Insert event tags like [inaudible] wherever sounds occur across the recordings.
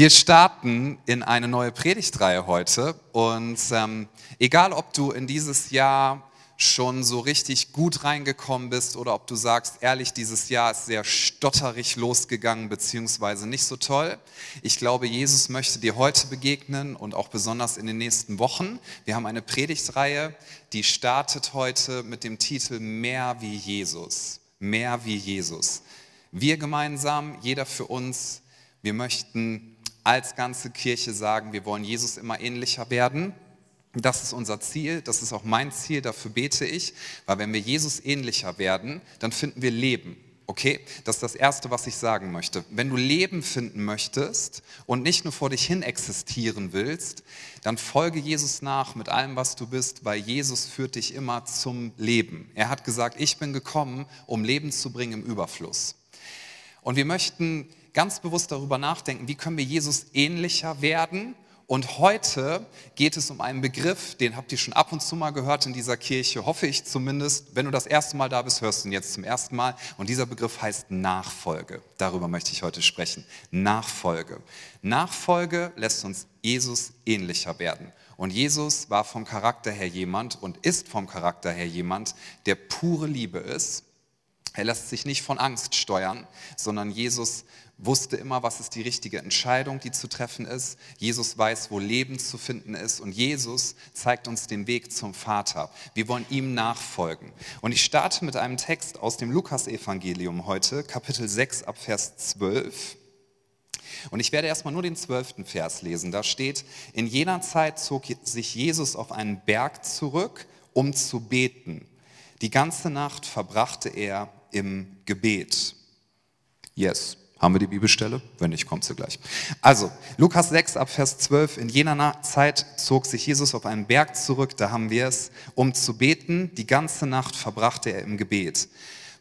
Wir starten in eine neue Predigtreihe heute und ähm, egal, ob du in dieses Jahr schon so richtig gut reingekommen bist oder ob du sagst, ehrlich, dieses Jahr ist sehr stotterig losgegangen beziehungsweise nicht so toll. Ich glaube, Jesus möchte dir heute begegnen und auch besonders in den nächsten Wochen. Wir haben eine Predigtreihe, die startet heute mit dem Titel Mehr wie Jesus. Mehr wie Jesus. Wir gemeinsam, jeder für uns, wir möchten als ganze Kirche sagen, wir wollen Jesus immer ähnlicher werden. Das ist unser Ziel, das ist auch mein Ziel, dafür bete ich, weil wenn wir Jesus ähnlicher werden, dann finden wir Leben. Okay, das ist das Erste, was ich sagen möchte. Wenn du Leben finden möchtest und nicht nur vor dich hin existieren willst, dann folge Jesus nach mit allem, was du bist, weil Jesus führt dich immer zum Leben. Er hat gesagt, ich bin gekommen, um Leben zu bringen im Überfluss. Und wir möchten ganz bewusst darüber nachdenken, wie können wir Jesus ähnlicher werden. Und heute geht es um einen Begriff, den habt ihr schon ab und zu mal gehört in dieser Kirche, hoffe ich zumindest. Wenn du das erste Mal da bist, hörst du ihn jetzt zum ersten Mal. Und dieser Begriff heißt Nachfolge. Darüber möchte ich heute sprechen. Nachfolge. Nachfolge lässt uns Jesus ähnlicher werden. Und Jesus war vom Charakter her jemand und ist vom Charakter her jemand, der pure Liebe ist. Er lässt sich nicht von Angst steuern, sondern Jesus wusste immer, was ist die richtige Entscheidung, die zu treffen ist. Jesus weiß, wo Leben zu finden ist. Und Jesus zeigt uns den Weg zum Vater. Wir wollen ihm nachfolgen. Und ich starte mit einem Text aus dem Lukasevangelium heute, Kapitel 6 ab Vers 12. Und ich werde erstmal nur den zwölften Vers lesen. Da steht, in jener Zeit zog sich Jesus auf einen Berg zurück, um zu beten. Die ganze Nacht verbrachte er im Gebet. Yes. Haben wir die Bibelstelle? Wenn nicht, kommt sie gleich. Also, Lukas 6 ab Vers 12. In jener Zeit zog sich Jesus auf einen Berg zurück, da haben wir es, um zu beten. Die ganze Nacht verbrachte er im Gebet.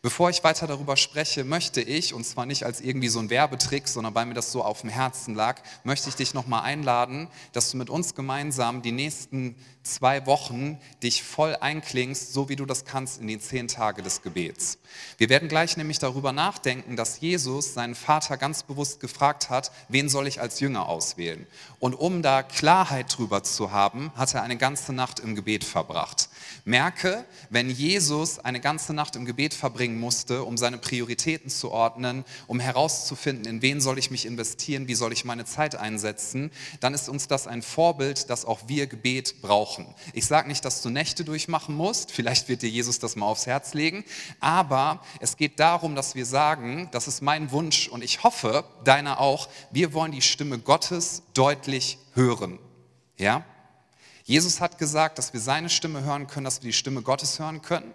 Bevor ich weiter darüber spreche, möchte ich, und zwar nicht als irgendwie so ein Werbetrick, sondern weil mir das so auf dem Herzen lag, möchte ich dich nochmal einladen, dass du mit uns gemeinsam die nächsten zwei Wochen dich voll einklingst, so wie du das kannst in den zehn Tage des Gebets. Wir werden gleich nämlich darüber nachdenken, dass Jesus seinen Vater ganz bewusst gefragt hat, wen soll ich als Jünger auswählen? Und um da Klarheit drüber zu haben, hat er eine ganze Nacht im Gebet verbracht. Merke, wenn Jesus eine ganze Nacht im Gebet verbringen musste, um seine Prioritäten zu ordnen, um herauszufinden, in wen soll ich mich investieren, wie soll ich meine Zeit einsetzen, dann ist uns das ein Vorbild, dass auch wir Gebet brauchen. Ich sage nicht, dass du Nächte durchmachen musst, vielleicht wird dir Jesus das mal aufs Herz legen, aber es geht darum, dass wir sagen, das ist mein Wunsch und ich hoffe, deiner auch, wir wollen die Stimme Gottes deutlich hören. Ja? Jesus hat gesagt, dass wir seine Stimme hören können, dass wir die Stimme Gottes hören können.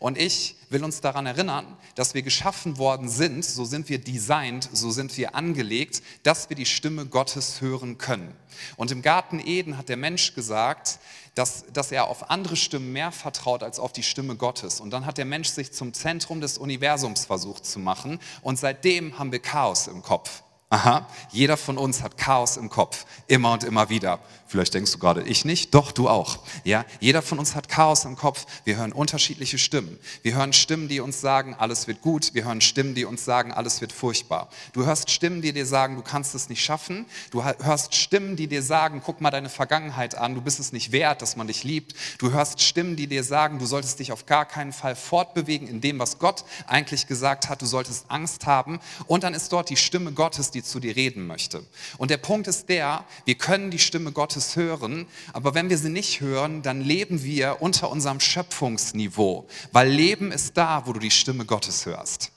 Und ich will uns daran erinnern, dass wir geschaffen worden sind, so sind wir designt, so sind wir angelegt, dass wir die Stimme Gottes hören können. Und im Garten Eden hat der Mensch gesagt, dass, dass er auf andere Stimmen mehr vertraut als auf die Stimme Gottes. Und dann hat der Mensch sich zum Zentrum des Universums versucht zu machen. Und seitdem haben wir Chaos im Kopf. Aha, jeder von uns hat Chaos im Kopf, immer und immer wieder. Vielleicht denkst du gerade, ich nicht, doch du auch. Ja, jeder von uns hat Chaos im Kopf. Wir hören unterschiedliche Stimmen. Wir hören Stimmen, die uns sagen, alles wird gut. Wir hören Stimmen, die uns sagen, alles wird furchtbar. Du hörst Stimmen, die dir sagen, du kannst es nicht schaffen. Du hörst Stimmen, die dir sagen, guck mal deine Vergangenheit an, du bist es nicht wert, dass man dich liebt. Du hörst Stimmen, die dir sagen, du solltest dich auf gar keinen Fall fortbewegen in dem, was Gott eigentlich gesagt hat. Du solltest Angst haben. Und dann ist dort die Stimme Gottes, die zu dir reden möchte. Und der Punkt ist der, wir können die Stimme Gottes hören, aber wenn wir sie nicht hören, dann leben wir unter unserem Schöpfungsniveau, weil Leben ist da, wo du die Stimme Gottes hörst.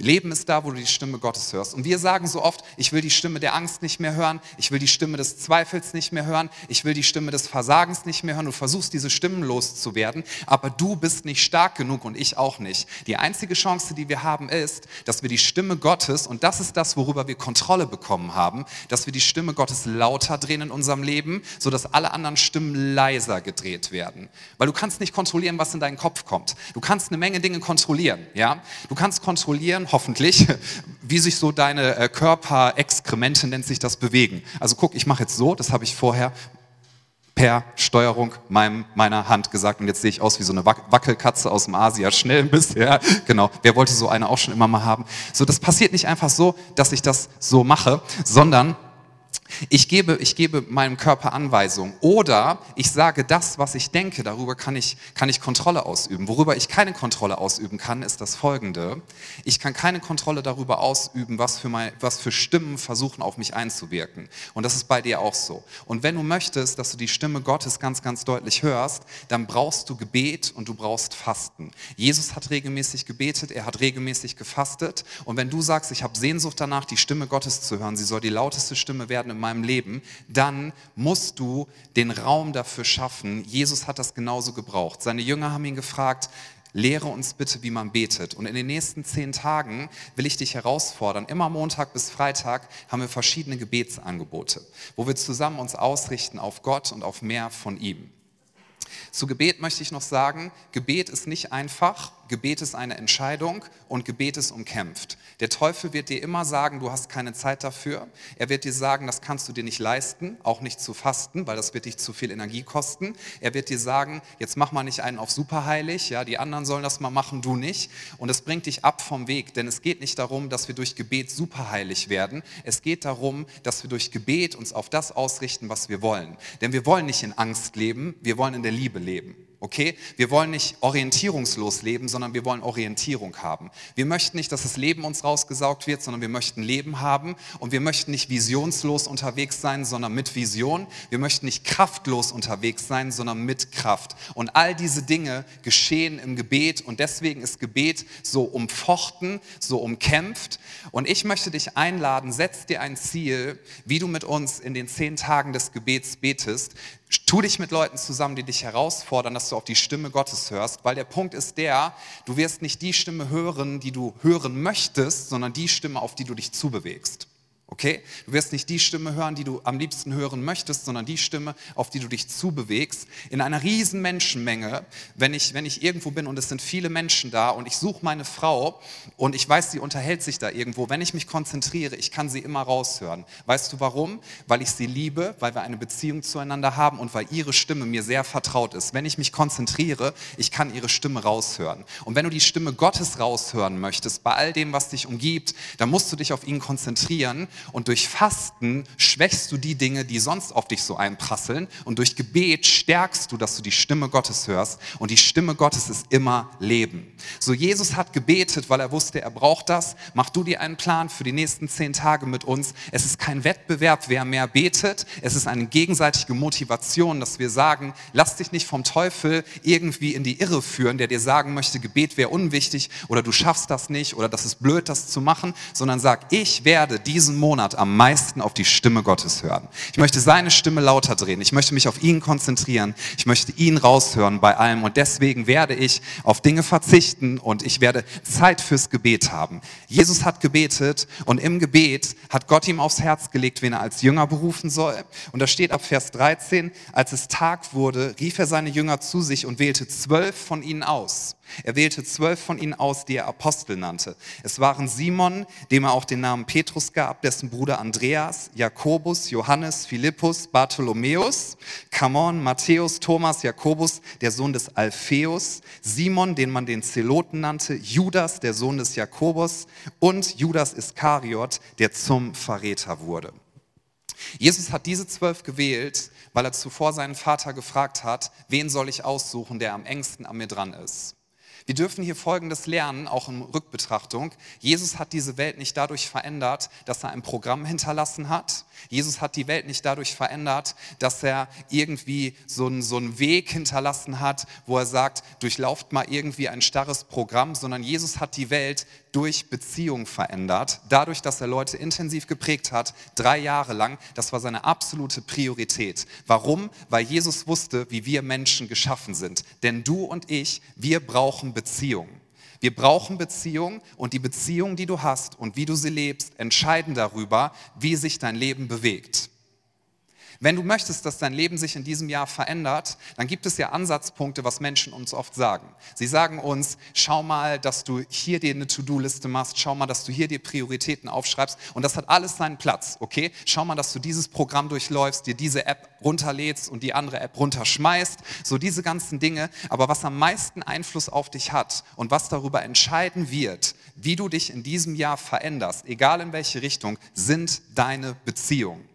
Leben ist da, wo du die Stimme Gottes hörst. Und wir sagen so oft, ich will die Stimme der Angst nicht mehr hören, ich will die Stimme des Zweifels nicht mehr hören, ich will die Stimme des Versagens nicht mehr hören. Du versuchst diese Stimmen loszuwerden, aber du bist nicht stark genug und ich auch nicht. Die einzige Chance, die wir haben, ist, dass wir die Stimme Gottes, und das ist das, worüber wir Kontrolle bekommen haben, dass wir die Stimme Gottes lauter drehen in unserem Leben, sodass alle anderen Stimmen leiser gedreht werden. Weil du kannst nicht kontrollieren, was in deinen Kopf kommt. Du kannst eine Menge Dinge kontrollieren, ja? Du kannst kontrollieren, hoffentlich, [laughs] wie sich so deine äh, Körperexkremente, nennt sich das, bewegen. Also guck, ich mache jetzt so, das habe ich vorher per Steuerung meinem, meiner Hand gesagt und jetzt sehe ich aus wie so eine Wackelkatze aus dem Asia schnell [laughs] bisher. Genau, wer wollte so eine auch schon immer mal haben? So, das passiert nicht einfach so, dass ich das so mache, sondern Ich gebe, ich gebe meinem Körper Anweisungen. Oder ich sage das, was ich denke, darüber kann ich, kann ich Kontrolle ausüben. Worüber ich keine Kontrolle ausüben kann, ist das folgende. Ich kann keine Kontrolle darüber ausüben, was für, mein, was für Stimmen versuchen, auf mich einzuwirken. Und das ist bei dir auch so. Und wenn du möchtest, dass du die Stimme Gottes ganz, ganz deutlich hörst, dann brauchst du Gebet und du brauchst Fasten. Jesus hat regelmäßig gebetet, er hat regelmäßig gefastet. Und wenn du sagst, ich habe Sehnsucht danach, die Stimme Gottes zu hören, sie soll die lauteste Stimme werden in meinem Leben, dann musst du den Raum dafür schaffen. Jesus hat das genauso gebraucht. Seine Jünger haben ihn gefragt, Lehre uns bitte, wie man betet. Und in den nächsten zehn Tagen will ich dich herausfordern. Immer Montag bis Freitag haben wir verschiedene Gebetsangebote, wo wir zusammen uns ausrichten auf Gott und auf mehr von ihm. Zu Gebet möchte ich noch sagen, Gebet ist nicht einfach, Gebet ist eine Entscheidung und Gebet ist umkämpft. Der Teufel wird dir immer sagen, du hast keine Zeit dafür. Er wird dir sagen, das kannst du dir nicht leisten, auch nicht zu fasten, weil das wird dich zu viel Energie kosten. Er wird dir sagen, jetzt mach mal nicht einen auf superheilig, ja, die anderen sollen das mal machen, du nicht. Und es bringt dich ab vom Weg, denn es geht nicht darum, dass wir durch Gebet superheilig werden. Es geht darum, dass wir durch Gebet uns auf das ausrichten, was wir wollen. Denn wir wollen nicht in Angst leben, wir wollen in der Liebe leben. Okay? Wir wollen nicht orientierungslos leben, sondern wir wollen Orientierung haben. Wir möchten nicht, dass das Leben uns rausgesaugt wird, sondern wir möchten Leben haben und wir möchten nicht visionslos unterwegs sein, sondern mit Vision. Wir möchten nicht kraftlos unterwegs sein, sondern mit Kraft. Und all diese Dinge geschehen im Gebet und deswegen ist Gebet so umfochten, so umkämpft. Und ich möchte dich einladen, setz dir ein Ziel, wie du mit uns in den zehn Tagen des Gebets betest. Tu dich mit Leuten zusammen, die dich herausfordern, dass du auf die Stimme Gottes hörst, weil der Punkt ist der, du wirst nicht die Stimme hören, die du hören möchtest, sondern die Stimme, auf die du dich zubewegst. Okay? Du wirst nicht die Stimme hören, die du am liebsten hören möchtest, sondern die Stimme, auf die du dich zubewegst. In einer riesen Menschenmenge, wenn ich, wenn ich irgendwo bin und es sind viele Menschen da und ich suche meine Frau und ich weiß, sie unterhält sich da irgendwo, wenn ich mich konzentriere, ich kann sie immer raushören. Weißt du warum? Weil ich sie liebe, weil wir eine Beziehung zueinander haben und weil ihre Stimme mir sehr vertraut ist. Wenn ich mich konzentriere, ich kann ihre Stimme raushören. Und wenn du die Stimme Gottes raushören möchtest, bei all dem, was dich umgibt, dann musst du dich auf ihn konzentrieren und durch Fasten schwächst du die Dinge, die sonst auf dich so einprasseln. Und durch Gebet stärkst du, dass du die Stimme Gottes hörst. Und die Stimme Gottes ist immer Leben. So Jesus hat gebetet, weil er wusste, er braucht das. Mach du dir einen Plan für die nächsten zehn Tage mit uns. Es ist kein Wettbewerb, wer mehr betet. Es ist eine gegenseitige Motivation, dass wir sagen, lass dich nicht vom Teufel irgendwie in die Irre führen, der dir sagen möchte, Gebet wäre unwichtig oder du schaffst das nicht oder das ist blöd, das zu machen, sondern sag, ich werde diesen Monat Monat am meisten auf die Stimme Gottes hören. Ich möchte seine Stimme lauter drehen. Ich möchte mich auf ihn konzentrieren. Ich möchte ihn raushören bei allem. Und deswegen werde ich auf Dinge verzichten und ich werde Zeit fürs Gebet haben. Jesus hat gebetet und im Gebet hat Gott ihm aufs Herz gelegt, wen er als Jünger berufen soll. Und da steht ab Vers 13, als es Tag wurde, rief er seine Jünger zu sich und wählte zwölf von ihnen aus er wählte zwölf von ihnen aus, die er Apostel nannte. Es waren Simon, dem er auch den Namen Petrus gab, dessen Bruder Andreas, Jakobus, Johannes, Philippus, Bartholomäus, Kamon, Matthäus, Thomas, Jakobus, der Sohn des Alpheus, Simon, den man den Zeloten nannte, Judas, der Sohn des Jakobus und Judas Iskariot, der zum Verräter wurde. Jesus hat diese zwölf gewählt, weil er zuvor seinen Vater gefragt hat, wen soll ich aussuchen, der am engsten an mir dran ist. Wir dürfen hier Folgendes lernen, auch in Rückbetrachtung. Jesus hat diese Welt nicht dadurch verändert, dass er ein Programm hinterlassen hat. Jesus hat die Welt nicht dadurch verändert, dass er irgendwie so einen, so einen Weg hinterlassen hat, wo er sagt, durchlauft mal irgendwie ein starres Programm, sondern Jesus hat die Welt durch Beziehung verändert, dadurch, dass er Leute intensiv geprägt hat, drei Jahre lang. Das war seine absolute Priorität. Warum? Weil Jesus wusste, wie wir Menschen geschaffen sind. Denn du und ich, wir brauchen Beziehung. Wir brauchen Beziehung und die Beziehung, die du hast und wie du sie lebst, entscheiden darüber, wie sich dein Leben bewegt. Wenn du möchtest, dass dein Leben sich in diesem Jahr verändert, dann gibt es ja Ansatzpunkte, was Menschen uns oft sagen. Sie sagen uns, schau mal, dass du hier dir eine To-Do-Liste machst, schau mal, dass du hier dir Prioritäten aufschreibst und das hat alles seinen Platz, okay? Schau mal, dass du dieses Programm durchläufst, dir diese App runterlädst und die andere App runterschmeißt, so diese ganzen Dinge. Aber was am meisten Einfluss auf dich hat und was darüber entscheiden wird, wie du dich in diesem Jahr veränderst, egal in welche Richtung, sind deine Beziehungen.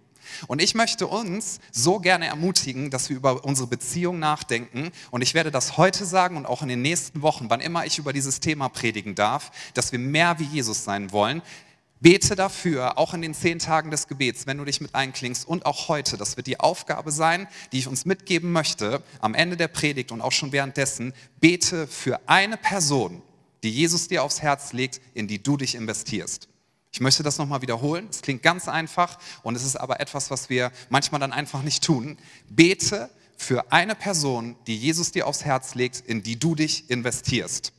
Und ich möchte uns so gerne ermutigen, dass wir über unsere Beziehung nachdenken. Und ich werde das heute sagen und auch in den nächsten Wochen, wann immer ich über dieses Thema predigen darf, dass wir mehr wie Jesus sein wollen. Bete dafür, auch in den zehn Tagen des Gebets, wenn du dich mit einklingst und auch heute. Das wird die Aufgabe sein, die ich uns mitgeben möchte am Ende der Predigt und auch schon währenddessen. Bete für eine Person, die Jesus dir aufs Herz legt, in die du dich investierst. Ich möchte das nochmal wiederholen. Es klingt ganz einfach und es ist aber etwas, was wir manchmal dann einfach nicht tun. Bete für eine Person, die Jesus dir aufs Herz legt, in die du dich investierst.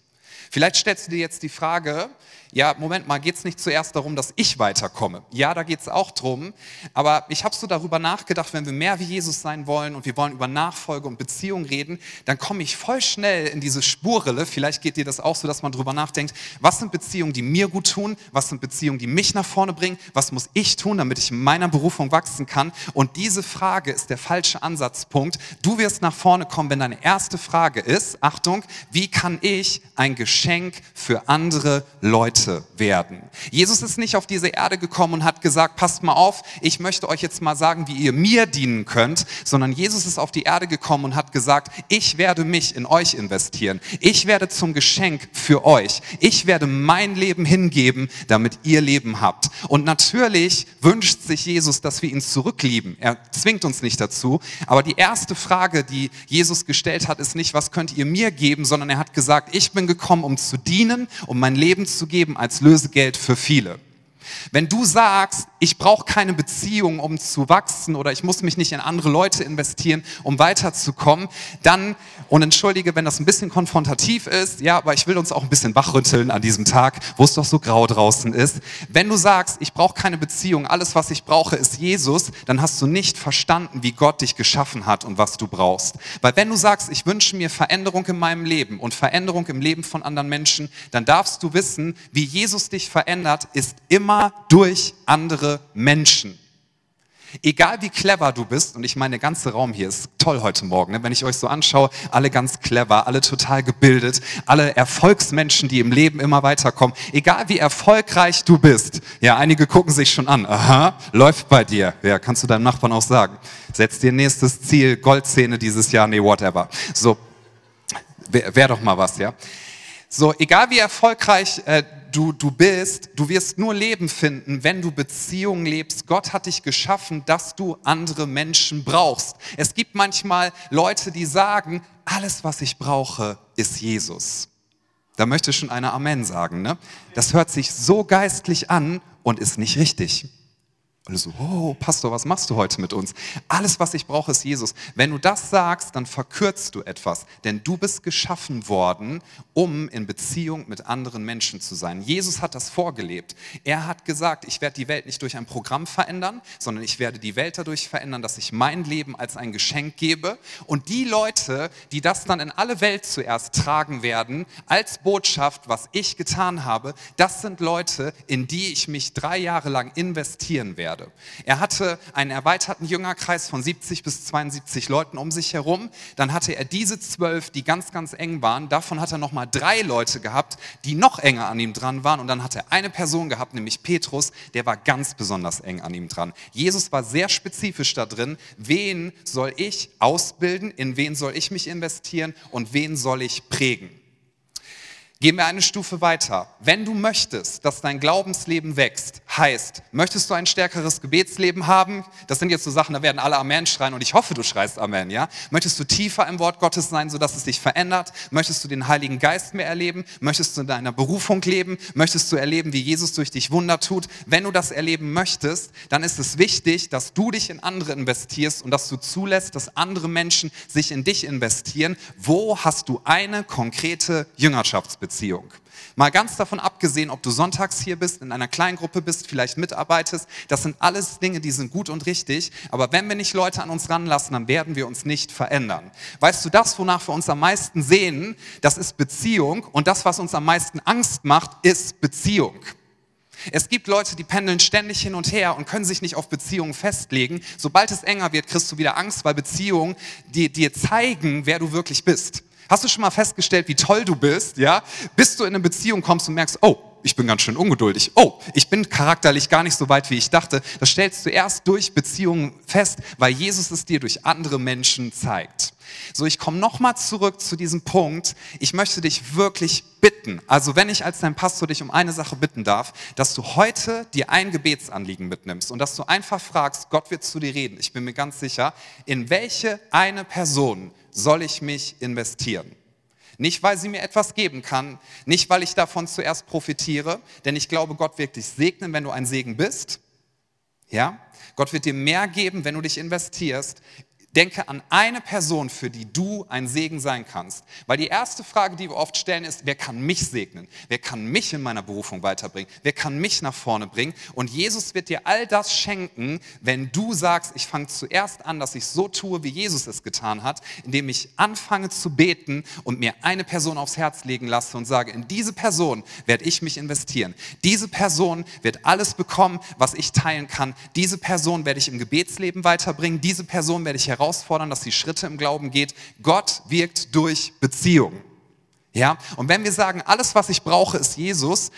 Vielleicht stellst du dir jetzt die Frage, ja, Moment mal, geht es nicht zuerst darum, dass ich weiterkomme? Ja, da geht es auch drum. Aber ich habe so darüber nachgedacht, wenn wir mehr wie Jesus sein wollen und wir wollen über Nachfolge und Beziehung reden, dann komme ich voll schnell in diese Spurrille. Vielleicht geht dir das auch so, dass man darüber nachdenkt, was sind Beziehungen, die mir gut tun? Was sind Beziehungen, die mich nach vorne bringen? Was muss ich tun, damit ich in meiner Berufung wachsen kann? Und diese Frage ist der falsche Ansatzpunkt. Du wirst nach vorne kommen, wenn deine erste Frage ist, Achtung, wie kann ich ein Geschenk für andere Leute Leute werden. Jesus ist nicht auf diese Erde gekommen und hat gesagt, passt mal auf, ich möchte euch jetzt mal sagen, wie ihr mir dienen könnt, sondern Jesus ist auf die Erde gekommen und hat gesagt, ich werde mich in euch investieren. Ich werde zum Geschenk für euch. Ich werde mein Leben hingeben, damit ihr Leben habt. Und natürlich wünscht sich Jesus, dass wir ihn zurücklieben. Er zwingt uns nicht dazu. Aber die erste Frage, die Jesus gestellt hat, ist nicht, was könnt ihr mir geben, sondern er hat gesagt, ich bin gekommen, um zu dienen, um mein Leben zu geben geben als Lösegeld für viele. Wenn du sagst, ich brauche keine Beziehung, um zu wachsen oder ich muss mich nicht in andere Leute investieren, um weiterzukommen, dann, und entschuldige, wenn das ein bisschen konfrontativ ist, ja, aber ich will uns auch ein bisschen wachrütteln an diesem Tag, wo es doch so grau draußen ist. Wenn du sagst, ich brauche keine Beziehung, alles, was ich brauche, ist Jesus, dann hast du nicht verstanden, wie Gott dich geschaffen hat und was du brauchst. Weil wenn du sagst, ich wünsche mir Veränderung in meinem Leben und Veränderung im Leben von anderen Menschen, dann darfst du wissen, wie Jesus dich verändert, ist immer durch andere Menschen. Egal wie clever du bist, und ich meine, der ganze Raum hier ist toll heute Morgen, ne? wenn ich euch so anschaue, alle ganz clever, alle total gebildet, alle Erfolgsmenschen, die im Leben immer weiterkommen, egal wie erfolgreich du bist, ja, einige gucken sich schon an, aha, läuft bei dir, ja, kannst du deinem Nachbarn auch sagen, setz dir nächstes Ziel, Goldzähne dieses Jahr, nee, whatever. So, wäre wär doch mal was, ja. So, egal wie erfolgreich äh, du, du bist, du wirst nur Leben finden, wenn du Beziehungen lebst. Gott hat dich geschaffen, dass du andere Menschen brauchst. Es gibt manchmal Leute, die sagen, alles, was ich brauche, ist Jesus. Da möchte schon einer Amen sagen. Ne? Das hört sich so geistlich an und ist nicht richtig. Alle so, oh, Pastor, was machst du heute mit uns? Alles, was ich brauche, ist Jesus. Wenn du das sagst, dann verkürzt du etwas, denn du bist geschaffen worden, um in Beziehung mit anderen Menschen zu sein. Jesus hat das vorgelebt. Er hat gesagt, ich werde die Welt nicht durch ein Programm verändern, sondern ich werde die Welt dadurch verändern, dass ich mein Leben als ein Geschenk gebe. Und die Leute, die das dann in alle Welt zuerst tragen werden, als Botschaft, was ich getan habe, das sind Leute, in die ich mich drei Jahre lang investieren werde werde. Er hatte einen erweiterten Jüngerkreis von 70 bis 72 Leuten um sich herum. Dann hatte er diese zwölf, die ganz, ganz eng waren. Davon hat er nochmal drei Leute gehabt, die noch enger an ihm dran waren. Und dann hat er eine Person gehabt, nämlich Petrus, der war ganz besonders eng an ihm dran. Jesus war sehr spezifisch da drin, wen soll ich ausbilden, in wen soll ich mich investieren und wen soll ich prägen. Gehen wir eine Stufe weiter. Wenn du möchtest, dass dein Glaubensleben wächst, heißt, möchtest du ein stärkeres Gebetsleben haben? Das sind jetzt so Sachen, da werden alle Amen schreien und ich hoffe, du schreist Amen, ja? Möchtest du tiefer im Wort Gottes sein, sodass es dich verändert? Möchtest du den Heiligen Geist mehr erleben? Möchtest du in deiner Berufung leben? Möchtest du erleben, wie Jesus durch dich Wunder tut? Wenn du das erleben möchtest, dann ist es wichtig, dass du dich in andere investierst und dass du zulässt, dass andere Menschen sich in dich investieren. Wo hast du eine konkrete Jüngerschaftsbeziehung? Beziehung. Mal ganz davon abgesehen, ob du sonntags hier bist, in einer kleinen Gruppe bist, vielleicht mitarbeitest, das sind alles Dinge, die sind gut und richtig. Aber wenn wir nicht Leute an uns ranlassen, dann werden wir uns nicht verändern. Weißt du, das, wonach wir uns am meisten sehen, das ist Beziehung. Und das, was uns am meisten Angst macht, ist Beziehung. Es gibt Leute, die pendeln ständig hin und her und können sich nicht auf Beziehungen festlegen. Sobald es enger wird, kriegst du wieder Angst, weil Beziehungen dir, dir zeigen, wer du wirklich bist. Hast du schon mal festgestellt, wie toll du bist, ja? Bis du in eine Beziehung kommst und merkst, oh, ich bin ganz schön ungeduldig. Oh, ich bin charakterlich gar nicht so weit, wie ich dachte. Das stellst du erst durch Beziehungen fest, weil Jesus es dir durch andere Menschen zeigt. So, ich komme nochmal zurück zu diesem Punkt. Ich möchte dich wirklich bitten, also wenn ich als dein Pastor dich um eine Sache bitten darf, dass du heute dir ein Gebetsanliegen mitnimmst und dass du einfach fragst, Gott wird zu dir reden. Ich bin mir ganz sicher, in welche eine Person soll ich mich investieren? Nicht, weil sie mir etwas geben kann, nicht, weil ich davon zuerst profitiere, denn ich glaube, Gott wird dich segnen, wenn du ein Segen bist. Ja? Gott wird dir mehr geben, wenn du dich investierst Denke an eine Person, für die du ein Segen sein kannst. Weil die erste Frage, die wir oft stellen, ist, wer kann mich segnen? Wer kann mich in meiner Berufung weiterbringen? Wer kann mich nach vorne bringen? Und Jesus wird dir all das schenken, wenn du sagst, ich fange zuerst an, dass ich so tue, wie Jesus es getan hat, indem ich anfange zu beten und mir eine Person aufs Herz legen lasse und sage, in diese Person werde ich mich investieren. Diese Person wird alles bekommen, was ich teilen kann. Diese Person werde ich im Gebetsleben weiterbringen. Diese Person werde ich heraus herausfordern, dass die Schritte im Glauben geht. Gott wirkt durch Beziehung. Ja? Und wenn wir sagen, alles, was ich brauche, ist Jesus,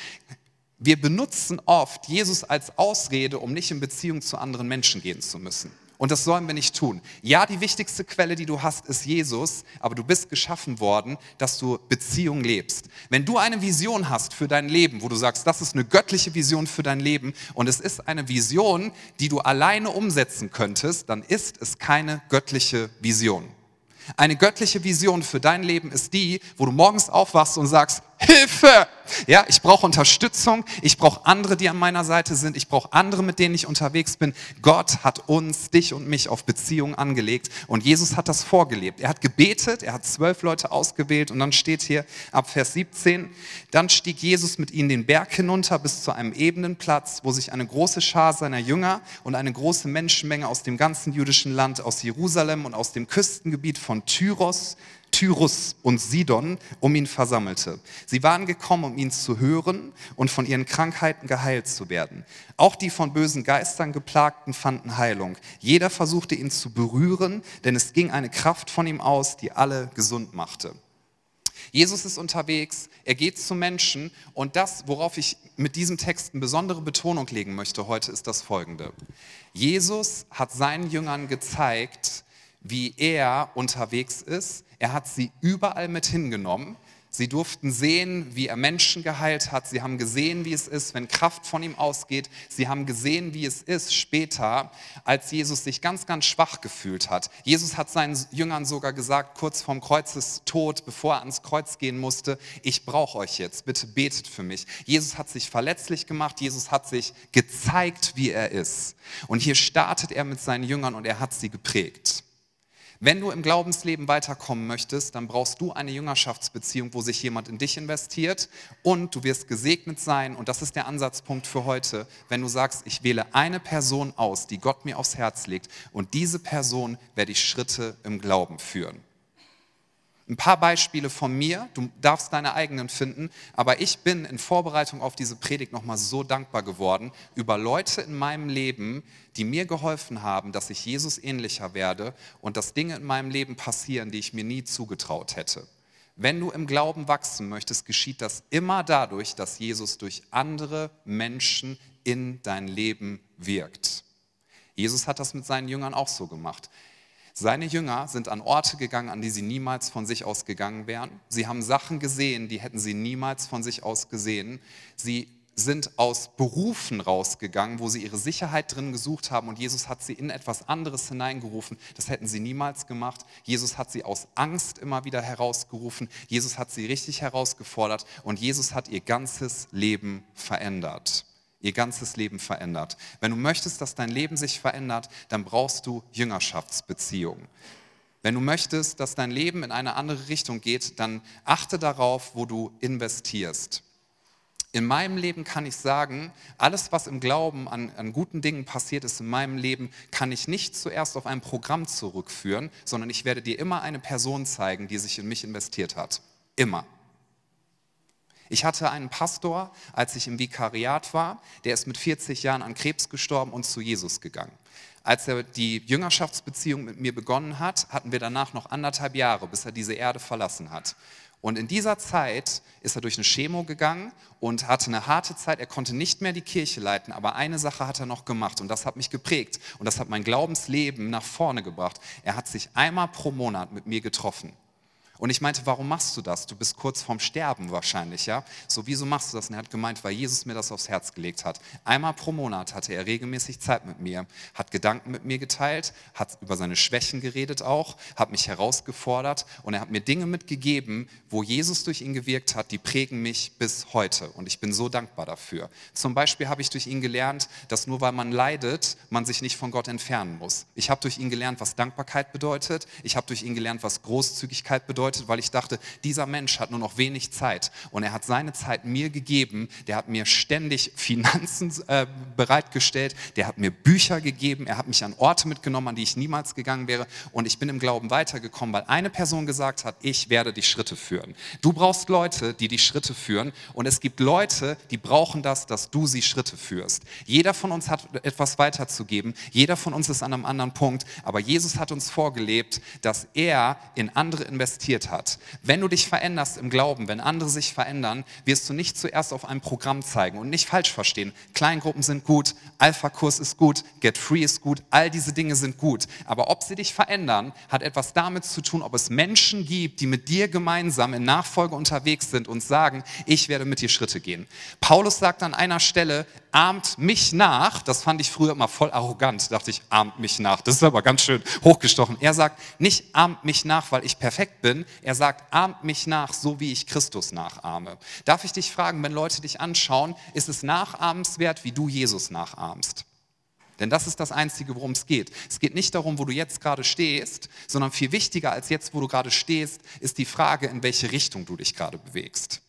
wir benutzen oft Jesus als Ausrede, um nicht in Beziehung zu anderen Menschen gehen zu müssen. Und das sollen wir nicht tun. Ja, die wichtigste Quelle, die du hast, ist Jesus, aber du bist geschaffen worden, dass du Beziehung lebst. Wenn du eine Vision hast für dein Leben, wo du sagst, das ist eine göttliche Vision für dein Leben und es ist eine Vision, die du alleine umsetzen könntest, dann ist es keine göttliche Vision. Eine göttliche Vision für dein Leben ist die, wo du morgens aufwachst und sagst, Hilfe! Ja, ich brauche Unterstützung, ich brauche andere, die an meiner Seite sind, ich brauche andere, mit denen ich unterwegs bin. Gott hat uns, dich und mich auf Beziehungen angelegt und Jesus hat das vorgelebt. Er hat gebetet, er hat zwölf Leute ausgewählt und dann steht hier ab Vers 17, dann stieg Jesus mit ihnen den Berg hinunter bis zu einem ebenen Platz, wo sich eine große Schar seiner Jünger und eine große Menschenmenge aus dem ganzen jüdischen Land, aus Jerusalem und aus dem Küstengebiet von Tyros, Tyrus und Sidon um ihn versammelte. Sie waren gekommen, um ihn zu hören und von ihren Krankheiten geheilt zu werden. Auch die von bösen Geistern geplagten fanden Heilung. Jeder versuchte ihn zu berühren, denn es ging eine Kraft von ihm aus, die alle gesund machte. Jesus ist unterwegs, er geht zu Menschen und das, worauf ich mit diesem Text eine besondere Betonung legen möchte heute, ist das folgende. Jesus hat seinen Jüngern gezeigt, wie er unterwegs ist. Er hat sie überall mit hingenommen. Sie durften sehen, wie er Menschen geheilt hat. Sie haben gesehen, wie es ist, wenn Kraft von ihm ausgeht. Sie haben gesehen, wie es ist später, als Jesus sich ganz, ganz schwach gefühlt hat. Jesus hat seinen Jüngern sogar gesagt, kurz vorm Kreuzestod, bevor er ans Kreuz gehen musste, ich brauche euch jetzt, bitte betet für mich. Jesus hat sich verletzlich gemacht. Jesus hat sich gezeigt, wie er ist. Und hier startet er mit seinen Jüngern und er hat sie geprägt. Wenn du im Glaubensleben weiterkommen möchtest, dann brauchst du eine Jüngerschaftsbeziehung, wo sich jemand in dich investiert und du wirst gesegnet sein. Und das ist der Ansatzpunkt für heute, wenn du sagst, ich wähle eine Person aus, die Gott mir aufs Herz legt und diese Person werde ich Schritte im Glauben führen. Ein paar Beispiele von mir, du darfst deine eigenen finden, aber ich bin in Vorbereitung auf diese Predigt nochmal so dankbar geworden über Leute in meinem Leben, die mir geholfen haben, dass ich Jesus ähnlicher werde und dass Dinge in meinem Leben passieren, die ich mir nie zugetraut hätte. Wenn du im Glauben wachsen möchtest, geschieht das immer dadurch, dass Jesus durch andere Menschen in dein Leben wirkt. Jesus hat das mit seinen Jüngern auch so gemacht. Seine Jünger sind an Orte gegangen, an die sie niemals von sich aus gegangen wären. Sie haben Sachen gesehen, die hätten sie niemals von sich aus gesehen. Sie sind aus Berufen rausgegangen, wo sie ihre Sicherheit drin gesucht haben und Jesus hat sie in etwas anderes hineingerufen. Das hätten sie niemals gemacht. Jesus hat sie aus Angst immer wieder herausgerufen. Jesus hat sie richtig herausgefordert und Jesus hat ihr ganzes Leben verändert ihr ganzes Leben verändert. Wenn du möchtest, dass dein Leben sich verändert, dann brauchst du Jüngerschaftsbeziehungen. Wenn du möchtest, dass dein Leben in eine andere Richtung geht, dann achte darauf, wo du investierst. In meinem Leben kann ich sagen, alles, was im Glauben an, an, guten Dingen passiert ist in meinem Leben, kann ich nicht zuerst auf ein Programm zurückführen, sondern ich werde dir immer eine Person zeigen, die sich in mich investiert hat. Immer. Ich hatte einen Pastor, als ich im Vikariat war, der ist mit 40 Jahren an Krebs gestorben und zu Jesus gegangen. Als er die Jüngerschaftsbeziehung mit mir begonnen hat, hatten wir danach noch anderthalb Jahre, bis er diese Erde verlassen hat. Und in dieser Zeit ist er durch eine Chemo gegangen und hatte eine harte Zeit. Er konnte nicht mehr die Kirche leiten, aber eine Sache hat er noch gemacht und das hat mich geprägt und das hat mein Glaubensleben nach vorne gebracht. Er hat sich einmal pro Monat mit mir getroffen. Und ich meinte, warum machst du das? Du bist kurz vorm Sterben wahrscheinlich, ja? So, wieso machst du das? Und er hat gemeint, weil Jesus mir das aufs Herz gelegt hat. Einmal pro Monat hatte er regelmäßig Zeit mit mir, hat Gedanken mit mir geteilt, hat über seine Schwächen geredet auch, hat mich herausgefordert und er hat mir Dinge mitgegeben, wo Jesus durch ihn gewirkt hat, die prägen mich bis heute. Und ich bin so dankbar dafür. Zum Beispiel habe ich durch ihn gelernt, dass nur weil man leidet, man sich nicht von Gott entfernen muss. Ich habe durch ihn gelernt, was Dankbarkeit bedeutet. Ich habe durch ihn gelernt, was Großzügigkeit bedeutet bedeutet, weil ich dachte, dieser Mensch hat nur noch wenig Zeit. Und er hat seine Zeit mir gegeben, der hat mir ständig Finanzen äh, bereitgestellt, der hat mir Bücher gegeben, er hat mich an Orte mitgenommen, an die ich niemals gegangen wäre. Und ich bin im Glauben weitergekommen, weil eine Person gesagt hat, ich werde die Schritte führen. Du brauchst Leute, die die Schritte führen. Und es gibt Leute, die brauchen das, dass du sie Schritte führst. Jeder von uns hat etwas weiterzugeben, jeder von uns ist an einem anderen Punkt, aber Jesus hat uns vorgelebt, dass er in andere investiert investiert hat. Wenn du dich veränderst im Glauben, wenn andere sich verändern, wirst du nicht zuerst auf einem Programm zeigen und nicht falsch verstehen. Kleingruppen sind gut, Alpha-Kurs ist gut, Get Free ist gut, all diese Dinge sind gut. Aber ob sie dich verändern, hat etwas damit zu tun, ob es Menschen gibt, die mit dir gemeinsam in Nachfolge unterwegs sind und sagen, ich werde mit dir Schritte gehen. Paulus sagt an einer Stelle, ahmt mich nach. Das fand ich früher immer voll arrogant. dachte ich, ahmt mich nach. Das ist aber ganz schön hochgestochen. Er sagt, nicht ahmt mich nach, weil ich perfekt bin. Er sagt, ahmt mich nach, so wie ich Christus nachahme. Darf ich dich fragen, wenn Leute dich anschauen, ist es nachahmenswert, wie du Jesus nachahmst? Denn das ist das Einzige, worum es geht. Es geht nicht darum, wo du jetzt gerade stehst, sondern viel wichtiger als jetzt, wo du gerade stehst, ist die Frage, in welche Richtung du dich gerade bewegst.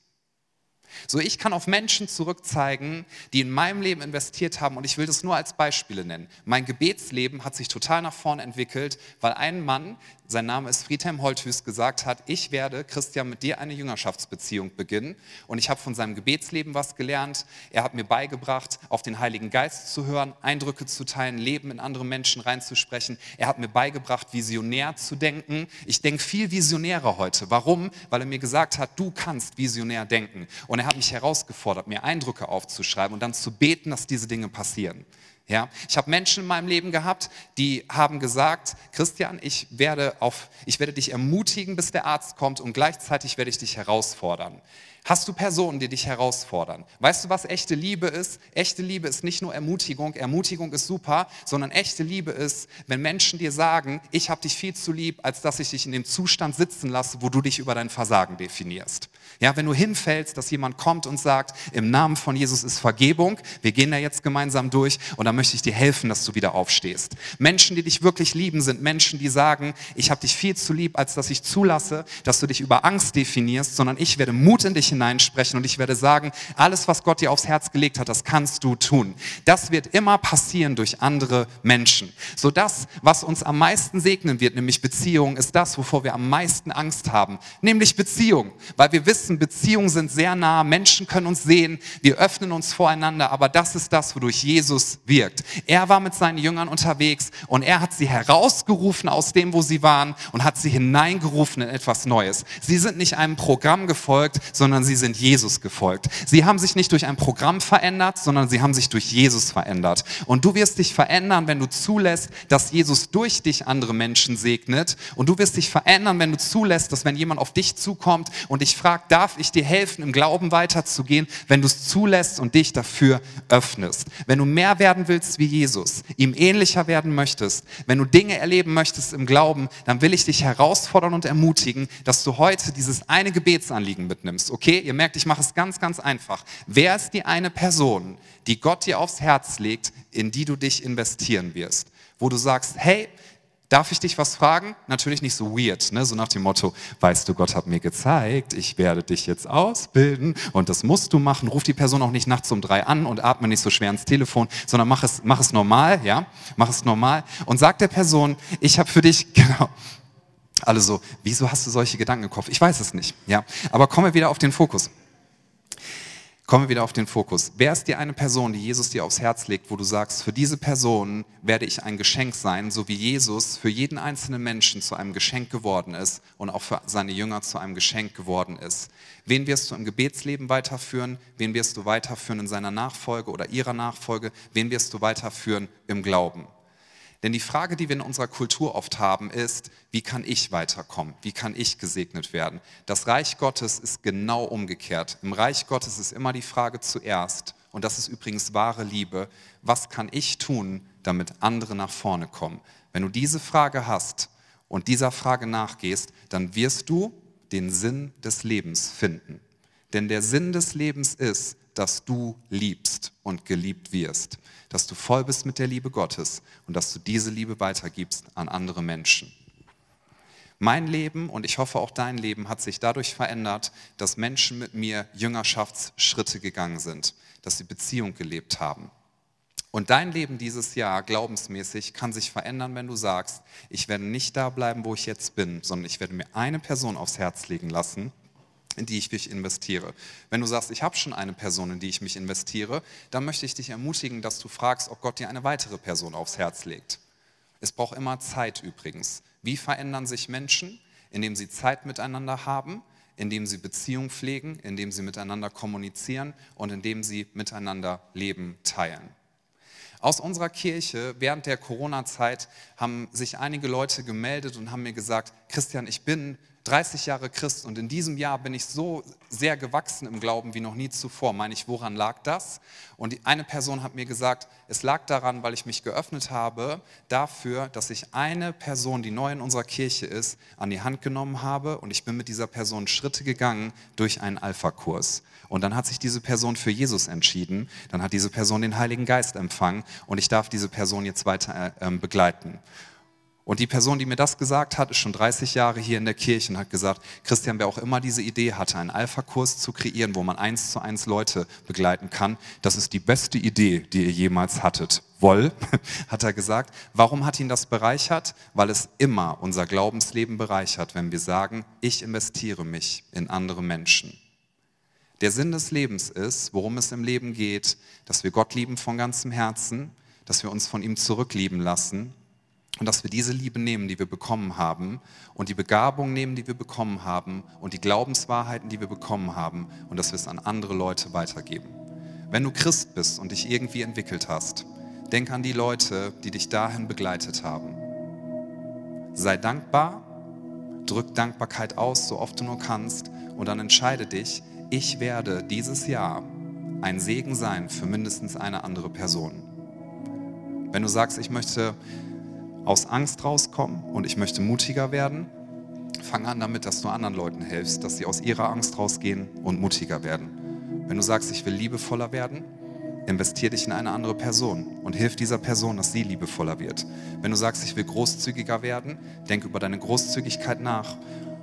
So, ich kann auf Menschen zurückzeigen, die in meinem Leben investiert haben und ich will das nur als Beispiele nennen. Mein Gebetsleben hat sich total nach vorne entwickelt, weil ein Mann, sein Name ist Friedhelm Holthus, gesagt hat, ich werde, Christian, mit dir eine Jüngerschaftsbeziehung beginnen. Und ich habe von seinem Gebetsleben was gelernt. Er hat mir beigebracht, auf den Heiligen Geist zu hören, Eindrücke zu teilen, Leben in andere Menschen reinzusprechen. Er hat mir beigebracht, visionär zu denken. Ich denke viel visionärer heute. Warum? Weil er mir gesagt hat, du kannst visionär denken. Und er hat mich herausgefordert, mir Eindrücke aufzuschreiben und dann zu beten, dass diese Dinge passieren. Ja, ich habe Menschen in meinem Leben gehabt, die haben gesagt, Christian, ich werde, auf, ich werde dich ermutigen, bis der Arzt kommt und gleichzeitig werde ich dich herausfordern. Hast du Personen, die dich herausfordern? Weißt du, was echte Liebe ist? Echte Liebe ist nicht nur Ermutigung, Ermutigung ist super, sondern echte Liebe ist, wenn Menschen dir sagen, ich habe dich viel zu lieb, als dass ich dich in dem Zustand sitzen lasse, wo du dich über dein Versagen definierst. Ja, wenn du hinfällst, dass jemand kommt und sagt, im Namen von Jesus ist Vergebung, wir gehen da jetzt gemeinsam durch und dann möchte ich dir helfen, dass du wieder aufstehst. Menschen, die dich wirklich lieben, sind Menschen, die sagen, ich habe dich viel zu lieb, als dass ich zulasse, dass du dich über Angst definierst, sondern ich werde Mut in dich hineinsprechen und ich werde sagen, alles, was Gott dir aufs Herz gelegt hat, das kannst du tun. Das wird immer passieren durch andere Menschen. So das, was uns am meisten segnen wird, nämlich Beziehung, ist das, wovor wir am meisten Angst haben, nämlich Beziehung, weil wir wissen, wissen, Beziehungen sind sehr nah, Menschen können uns sehen, wir öffnen uns voreinander, aber das ist das, wodurch Jesus wirkt. Er war mit seinen Jüngern unterwegs und er hat sie herausgerufen aus dem, wo sie waren und hat sie hineingerufen in etwas Neues. Sie sind nicht einem Programm gefolgt, sondern sie sind Jesus gefolgt. Sie haben sich nicht durch ein Programm verändert, sondern sie haben sich durch Jesus verändert. Und du wirst dich verändern, wenn du zulässt, dass Jesus durch dich andere Menschen segnet. Und du wirst dich verändern, wenn du zulässt, dass wenn jemand auf dich zukommt und dich fragt, darf ich dir helfen, im Glauben weiterzugehen, wenn du es zulässt und dich dafür öffnest. Wenn du mehr werden willst wie Jesus, ihm ähnlicher werden möchtest, wenn du Dinge erleben möchtest im Glauben, dann will ich dich herausfordern und ermutigen, dass du heute dieses eine Gebetsanliegen mitnimmst. Okay, ihr merkt, ich mache es ganz, ganz einfach. Wer ist die eine Person, die Gott dir aufs Herz legt, in die du dich investieren wirst? Wo du sagst, hey, Darf ich dich was fragen? Natürlich nicht so weird, ne? so nach dem Motto, weißt du, Gott hat mir gezeigt, ich werde dich jetzt ausbilden und das musst du machen. Ruf die Person auch nicht nachts um drei an und atme nicht so schwer ins Telefon, sondern mach es, mach es normal, ja, mach es normal und sag der Person, ich habe für dich, [laughs] genau, alle so, wieso hast du solche Gedanken im Kopf? Ich weiß es nicht, ja, aber kommen wir wieder auf den Fokus. Kommen wir wieder auf den Fokus. Wer ist die eine Person, die Jesus dir aufs Herz legt, wo du sagst, für diese Person werde ich ein Geschenk sein, so wie Jesus für jeden einzelnen Menschen zu einem Geschenk geworden ist und auch für seine Jünger zu einem Geschenk geworden ist? Wen wirst du im Gebetsleben weiterführen? Wen wirst du weiterführen in seiner Nachfolge oder ihrer Nachfolge? Wen wirst du weiterführen im Glauben? Denn die Frage, die wir in unserer Kultur oft haben, ist, wie kann ich weiterkommen? Wie kann ich gesegnet werden? Das Reich Gottes ist genau umgekehrt. Im Reich Gottes ist immer die Frage zuerst, und das ist übrigens wahre Liebe, was kann ich tun, damit andere nach vorne kommen? Wenn du diese Frage hast und dieser Frage nachgehst, dann wirst du den Sinn des Lebens finden. Denn der Sinn des Lebens ist, dass du liebst und geliebt wirst, dass du voll bist mit der Liebe Gottes und dass du diese Liebe weitergibst an andere Menschen. Mein Leben und ich hoffe auch dein Leben hat sich dadurch verändert, dass Menschen mit mir Jüngerschaftsschritte gegangen sind, dass sie Beziehung gelebt haben. Und dein Leben dieses Jahr, glaubensmäßig, kann sich verändern, wenn du sagst, ich werde nicht da bleiben, wo ich jetzt bin, sondern ich werde mir eine Person aufs Herz legen lassen in die ich mich investiere. Wenn du sagst, ich habe schon eine Person, in die ich mich investiere, dann möchte ich dich ermutigen, dass du fragst, ob Gott dir eine weitere Person aufs Herz legt. Es braucht immer Zeit übrigens. Wie verändern sich Menschen? Indem sie Zeit miteinander haben, indem sie Beziehung pflegen, indem sie miteinander kommunizieren und indem sie miteinander Leben teilen. Aus unserer Kirche während der Corona-Zeit haben sich einige Leute gemeldet und haben mir gesagt, Christian, ich bin 30 Jahre Christ und in diesem Jahr bin ich so sehr gewachsen im Glauben wie noch nie zuvor. Meine ich, woran lag das? Und eine Person hat mir gesagt, es lag daran, weil ich mich geöffnet habe dafür, dass ich eine Person, die neu in unserer Kirche ist, an die Hand genommen habe und ich bin mit dieser Person Schritte gegangen durch einen Alpha-Kurs. Und dann hat sich diese Person für Jesus entschieden, dann hat diese Person den Heiligen Geist empfangen und ich darf diese Person jetzt weiter äh, begleiten. Und die Person, die mir das gesagt hat, ist schon 30 Jahre hier in der Kirche und hat gesagt, Christian, wer auch immer diese Idee hatte, einen Alpha-Kurs zu kreieren, wo man eins zu eins Leute begleiten kann, das ist die beste Idee, die ihr jemals hattet. Woll, [laughs] hat er gesagt. Warum hat ihn das bereichert? Weil es immer unser Glaubensleben bereichert, wenn wir sagen, ich investiere mich in andere Menschen. Der Sinn des Lebens ist, worum es im Leben geht, dass wir Gott lieben von ganzem Herzen, dass wir uns von ihm zurücklieben lassen und dass wir diese Liebe nehmen, die wir bekommen haben, und die Begabung nehmen, die wir bekommen haben, und die Glaubenswahrheiten, die wir bekommen haben, und dass wir es an andere Leute weitergeben. Wenn du Christ bist und dich irgendwie entwickelt hast, denk an die Leute, die dich dahin begleitet haben. Sei dankbar, drück Dankbarkeit aus, so oft du nur kannst, und dann entscheide dich, ich werde dieses Jahr ein Segen sein für mindestens eine andere Person. Wenn du sagst, ich möchte aus Angst rauskommen und ich möchte mutiger werden, fang an damit, dass du anderen Leuten hilfst, dass sie aus ihrer Angst rausgehen und mutiger werden. Wenn du sagst, ich will liebevoller werden, investier dich in eine andere Person und hilf dieser Person, dass sie liebevoller wird. Wenn du sagst, ich will großzügiger werden, denk über deine Großzügigkeit nach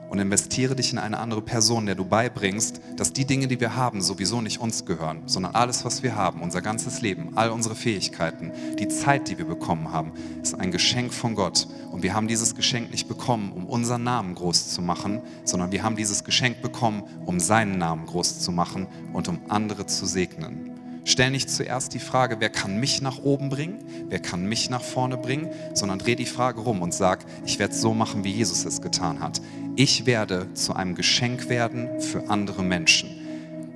und investiere dich in eine andere Person, der du beibringst, dass die Dinge, die wir haben, sowieso nicht uns gehören, sondern alles, was wir haben, unser ganzes Leben, all unsere Fähigkeiten, die Zeit, die wir bekommen haben, ist ein Geschenk von Gott. Und wir haben dieses Geschenk nicht bekommen, um unseren Namen groß zu machen, sondern wir haben dieses Geschenk bekommen, um seinen Namen groß zu machen und um andere zu segnen. Stell nicht zuerst die Frage, wer kann mich nach oben bringen, wer kann mich nach vorne bringen, sondern dreh die Frage rum und sag, ich werde es so machen, wie Jesus es getan hat. Ich werde zu einem Geschenk werden für andere Menschen.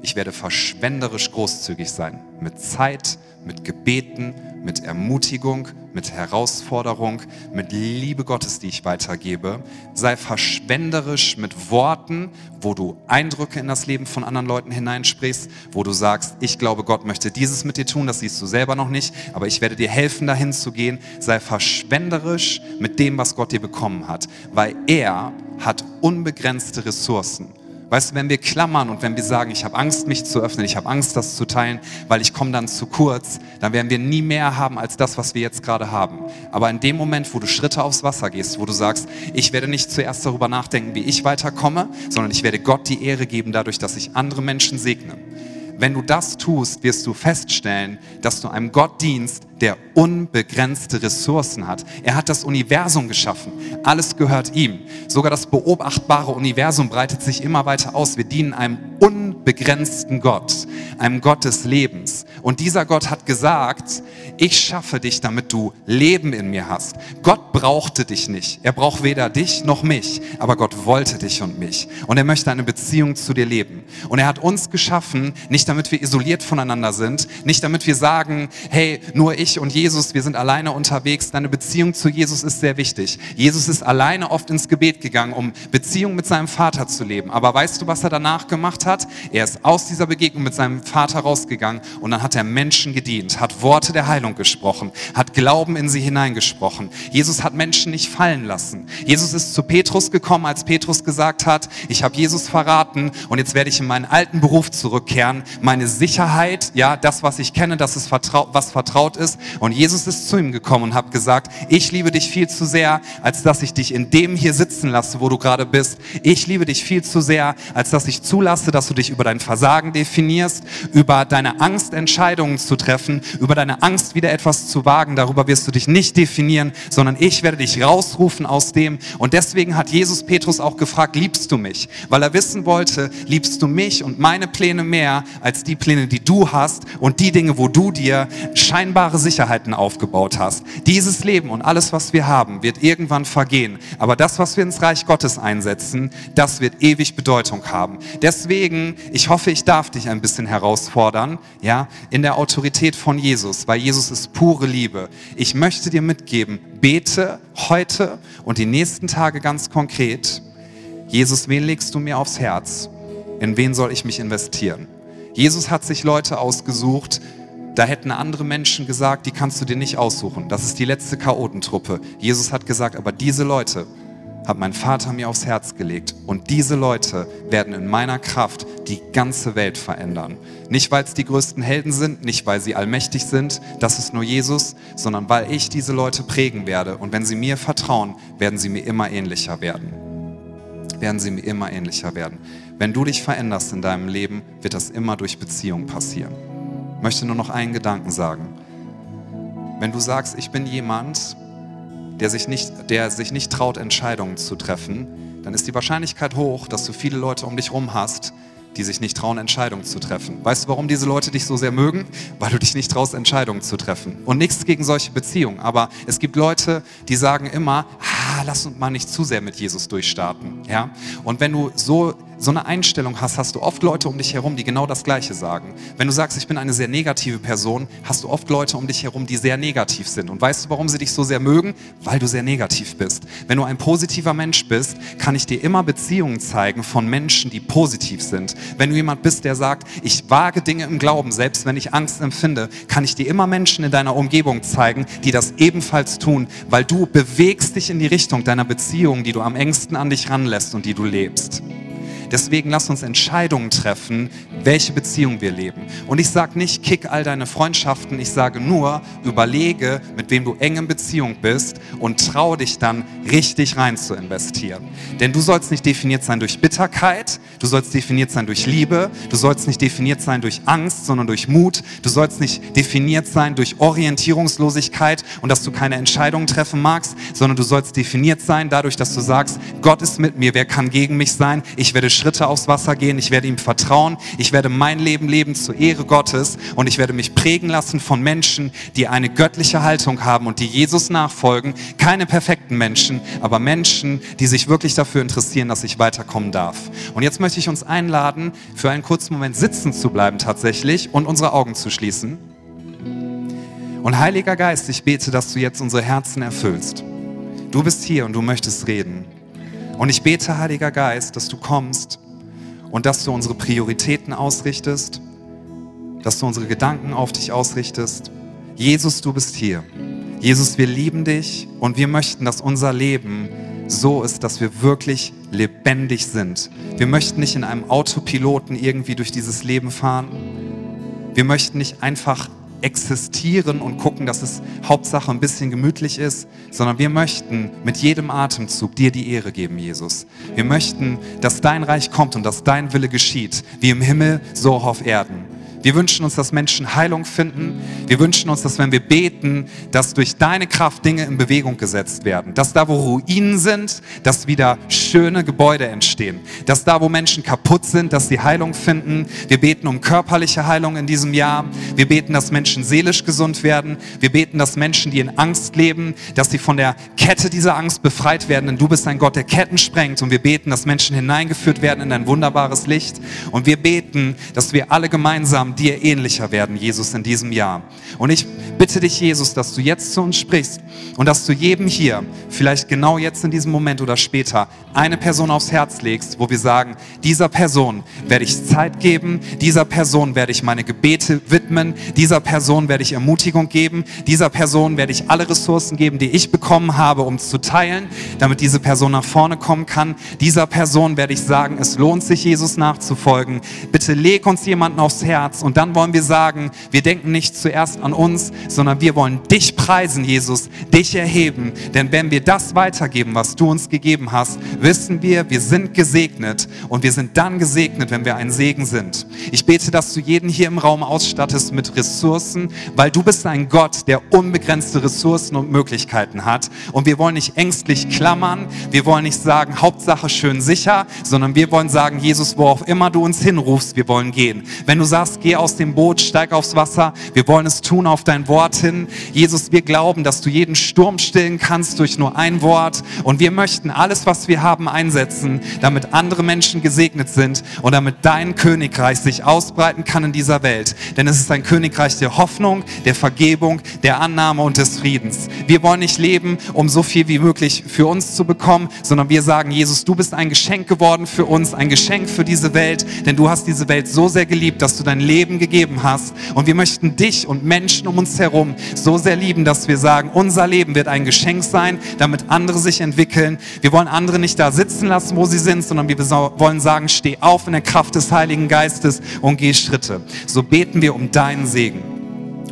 Ich werde verschwenderisch großzügig sein mit Zeit, mit Gebeten, mit Ermutigung, mit Herausforderung, mit Liebe Gottes, die ich weitergebe. Sei verschwenderisch mit Worten, wo du Eindrücke in das Leben von anderen Leuten hineinsprichst, wo du sagst, ich glaube, Gott möchte dieses mit dir tun, das siehst du selber noch nicht, aber ich werde dir helfen, dahin zu gehen. Sei verschwenderisch mit dem, was Gott dir bekommen hat, weil er hat unbegrenzte Ressourcen. Weißt du, wenn wir klammern und wenn wir sagen, ich habe Angst, mich zu öffnen, ich habe Angst, das zu teilen, weil ich komme dann zu kurz, dann werden wir nie mehr haben als das, was wir jetzt gerade haben. Aber in dem Moment, wo du Schritte aufs Wasser gehst, wo du sagst, ich werde nicht zuerst darüber nachdenken, wie ich weiterkomme, sondern ich werde Gott die Ehre geben dadurch, dass ich andere Menschen segne. Wenn du das tust, wirst du feststellen, dass du einem Gott dienst, der unbegrenzte Ressourcen hat. Er hat das Universum geschaffen. Alles gehört ihm. Sogar das beobachtbare Universum breitet sich immer weiter aus. Wir dienen einem unbegrenzten Gott, einem Gott des Lebens. Und dieser Gott hat gesagt, ich schaffe dich, damit du Leben in mir hast. Gott brauchte dich nicht. Er braucht weder dich noch mich, aber Gott wollte dich und mich. Und er möchte eine Beziehung zu dir leben. Und er hat uns geschaffen, nicht damit wir isoliert voneinander sind, nicht damit wir sagen, hey, nur ich und Jesus, wir sind alleine unterwegs. Deine Beziehung zu Jesus ist sehr wichtig. Jesus ist alleine oft ins Gebet gegangen, um Beziehung mit seinem Vater zu leben. Aber weißt du, was er danach gemacht hat? Er ist aus dieser Begegnung mit seinem Vater rausgegangen und dann hat er Menschen gedient, hat Worte der Heilung gesprochen, hat Glauben in sie hineingesprochen. Jesus hat Menschen nicht fallen lassen. Jesus ist zu Petrus gekommen, als Petrus gesagt hat, ich habe Jesus verraten und jetzt werde ich in meinen alten Beruf zurückkehren. Meine Sicherheit, ja, das, was ich kenne, das ist vertraut, was vertraut ist. Und Jesus ist zu ihm gekommen und hat gesagt, ich liebe dich viel zu sehr, als dass ich dich in dem hier sitzen lasse, wo du gerade bist. Ich liebe dich viel zu sehr, als dass ich zulasse, dass du dich über dein Versagen definierst, über deine Angst, Entscheidungen zu treffen, über deine Angst, wieder etwas zu wagen. Darüber wirst du dich nicht definieren, sondern ich werde dich rausrufen aus dem. Und deswegen hat Jesus Petrus auch gefragt, liebst du mich? Weil er wissen wollte, liebst du mich und meine Pläne mehr als die Pläne, die du hast und die Dinge, wo du dir scheinbare Sicherheiten aufgebaut hast. Dieses Leben und alles, was wir haben, wird irgendwann vergehen. Aber das, was wir ins Reich Gottes einsetzen, das wird ewig Bedeutung haben. Deswegen, ich hoffe, ich darf dich ein bisschen herausfordern, ja, in der Autorität von Jesus, weil Jesus ist pure Liebe. Ich möchte dir mitgeben, bete heute und die nächsten Tage ganz konkret, Jesus, wen legst du mir aufs Herz? In wen soll ich mich investieren? Jesus hat sich Leute ausgesucht, da hätten andere Menschen gesagt, die kannst du dir nicht aussuchen. Das ist die letzte Chaotentruppe. Jesus hat gesagt, aber diese Leute hat mein Vater mir aufs Herz gelegt. Und diese Leute werden in meiner Kraft die ganze Welt verändern. Nicht, weil es die größten Helden sind, nicht, weil sie allmächtig sind, das ist nur Jesus, sondern weil ich diese Leute prägen werde. Und wenn sie mir vertrauen, werden sie mir immer ähnlicher werden. Werden sie mir immer ähnlicher werden. Wenn du dich veränderst in deinem Leben, wird das immer durch Beziehung passieren. Ich möchte nur noch einen Gedanken sagen. Wenn du sagst, ich bin jemand, der sich, nicht, der sich nicht traut, Entscheidungen zu treffen, dann ist die Wahrscheinlichkeit hoch, dass du viele Leute um dich herum hast, die sich nicht trauen, Entscheidungen zu treffen. Weißt du, warum diese Leute dich so sehr mögen? Weil du dich nicht traust, Entscheidungen zu treffen. Und nichts gegen solche Beziehungen. Aber es gibt Leute, die sagen immer, ah, lass uns mal nicht zu sehr mit Jesus durchstarten. Ja? Und wenn du so so eine Einstellung hast, hast du oft Leute um dich herum, die genau das Gleiche sagen. Wenn du sagst, ich bin eine sehr negative Person, hast du oft Leute um dich herum, die sehr negativ sind. Und weißt du, warum sie dich so sehr mögen? Weil du sehr negativ bist. Wenn du ein positiver Mensch bist, kann ich dir immer Beziehungen zeigen von Menschen, die positiv sind. Wenn du jemand bist, der sagt, ich wage Dinge im Glauben, selbst wenn ich Angst empfinde, kann ich dir immer Menschen in deiner Umgebung zeigen, die das ebenfalls tun, weil du bewegst dich in die Richtung deiner Beziehung, die du am engsten an dich ranlässt und die du lebst. Deswegen lass uns Entscheidungen treffen, welche Beziehung wir leben. Und ich sage nicht, kick all deine Freundschaften, ich sage nur, überlege, mit wem du eng in Beziehung bist und trau dich dann richtig rein zu investieren. Denn du sollst nicht definiert sein durch Bitterkeit, du sollst definiert sein durch Liebe, du sollst nicht definiert sein durch Angst, sondern durch Mut, du sollst nicht definiert sein durch Orientierungslosigkeit und dass du keine Entscheidungen treffen magst, sondern du sollst definiert sein dadurch, dass du sagst, Gott ist mit mir, wer kann gegen mich sein? Ich werde Schritte aufs Wasser gehen, ich werde ihm vertrauen, ich werde mein Leben leben zur Ehre Gottes und ich werde mich prägen lassen von Menschen, die eine göttliche Haltung haben und die Jesus nachfolgen. Keine perfekten Menschen, aber Menschen, die sich wirklich dafür interessieren, dass ich weiterkommen darf. Und jetzt möchte ich uns einladen, für einen kurzen Moment sitzen zu bleiben tatsächlich und unsere Augen zu schließen. Und Heiliger Geist, ich bete, dass du jetzt unsere Herzen erfüllst. Du bist hier und du möchtest reden. Und ich bete, Heiliger Geist, dass du kommst und dass du unsere Prioritäten ausrichtest, dass du unsere Gedanken auf dich ausrichtest. Jesus, du bist hier. Jesus, wir lieben dich und wir möchten, dass unser Leben so ist, dass wir wirklich lebendig sind. Wir möchten nicht in einem Autopiloten irgendwie durch dieses Leben fahren. Wir möchten nicht einfach existieren und gucken, dass es Hauptsache ein bisschen gemütlich ist, sondern wir möchten mit jedem Atemzug dir die Ehre geben, Jesus. Wir möchten, dass dein Reich kommt und dass dein Wille geschieht, wie im Himmel, so auch auf Erden. Wir wünschen uns, dass Menschen Heilung finden. Wir wünschen uns, dass wenn wir beten, dass durch deine Kraft Dinge in Bewegung gesetzt werden. Dass da, wo Ruinen sind, dass wieder schöne Gebäude entstehen. Dass da, wo Menschen kaputt sind, dass sie Heilung finden. Wir beten um körperliche Heilung in diesem Jahr. Wir beten, dass Menschen seelisch gesund werden. Wir beten, dass Menschen, die in Angst leben, dass sie von der Kette dieser Angst befreit werden. Denn du bist ein Gott, der Ketten sprengt. Und wir beten, dass Menschen hineingeführt werden in ein wunderbares Licht. Und wir beten, dass wir alle gemeinsam dir ähnlicher werden, Jesus, in diesem Jahr. Und ich bitte dich, Jesus, dass du jetzt zu uns sprichst und dass du jedem hier, vielleicht genau jetzt in diesem Moment oder später, eine Person aufs Herz legst, wo wir sagen, dieser Person werde ich Zeit geben, dieser Person werde ich meine Gebete widmen, dieser Person werde ich Ermutigung geben, dieser Person werde ich alle Ressourcen geben, die ich bekommen habe, um zu teilen, damit diese Person nach vorne kommen kann. Dieser Person werde ich sagen, es lohnt sich, Jesus nachzufolgen. Bitte leg uns jemanden aufs Herz und dann wollen wir sagen, wir denken nicht zuerst an uns, sondern wir wollen dich preisen, Jesus, dich erheben. Denn wenn wir das weitergeben, was du uns gegeben hast, wissen wir, wir sind gesegnet und wir sind dann gesegnet, wenn wir ein Segen sind. Ich bete, dass du jeden hier im Raum ausstattest mit Ressourcen, weil du bist ein Gott, der unbegrenzte Ressourcen und Möglichkeiten hat. Und wir wollen nicht ängstlich klammern, wir wollen nicht sagen, Hauptsache schön sicher, sondern wir wollen sagen, Jesus, wo auch immer du uns hinrufst, wir wollen gehen. Wenn du sagst, geh aus dem Boot, steig aufs Wasser, wir wollen es tun auf dein Wort hin. Jesus, wir glauben, dass du jeden Sturm stillen kannst durch nur ein Wort. Und wir möchten alles, was wir haben, einsetzen, damit andere Menschen gesegnet sind und damit dein Königreich sich ausbreiten kann in dieser Welt. Denn es ist ein Königreich der Hoffnung, der Vergebung, der Annahme und des Friedens. Wir wollen nicht leben, um so viel wie möglich für uns zu bekommen, sondern wir sagen, Jesus, du bist ein Geschenk geworden für uns, ein Geschenk für diese Welt, denn du hast diese Welt so sehr geliebt, dass du dein Leben gegeben hast. Und wir möchten dich und Menschen um uns herum so sehr lieben, dass wir sagen, unser Leben wird ein Geschenk sein, damit andere sich entwickeln. Wir wollen andere nicht da sitzen lassen, wo sie sind, sondern wir wollen sagen, steh auf in der Kraft des Heiligen Geistes und geh Schritte. So beten wir um deinen Segen.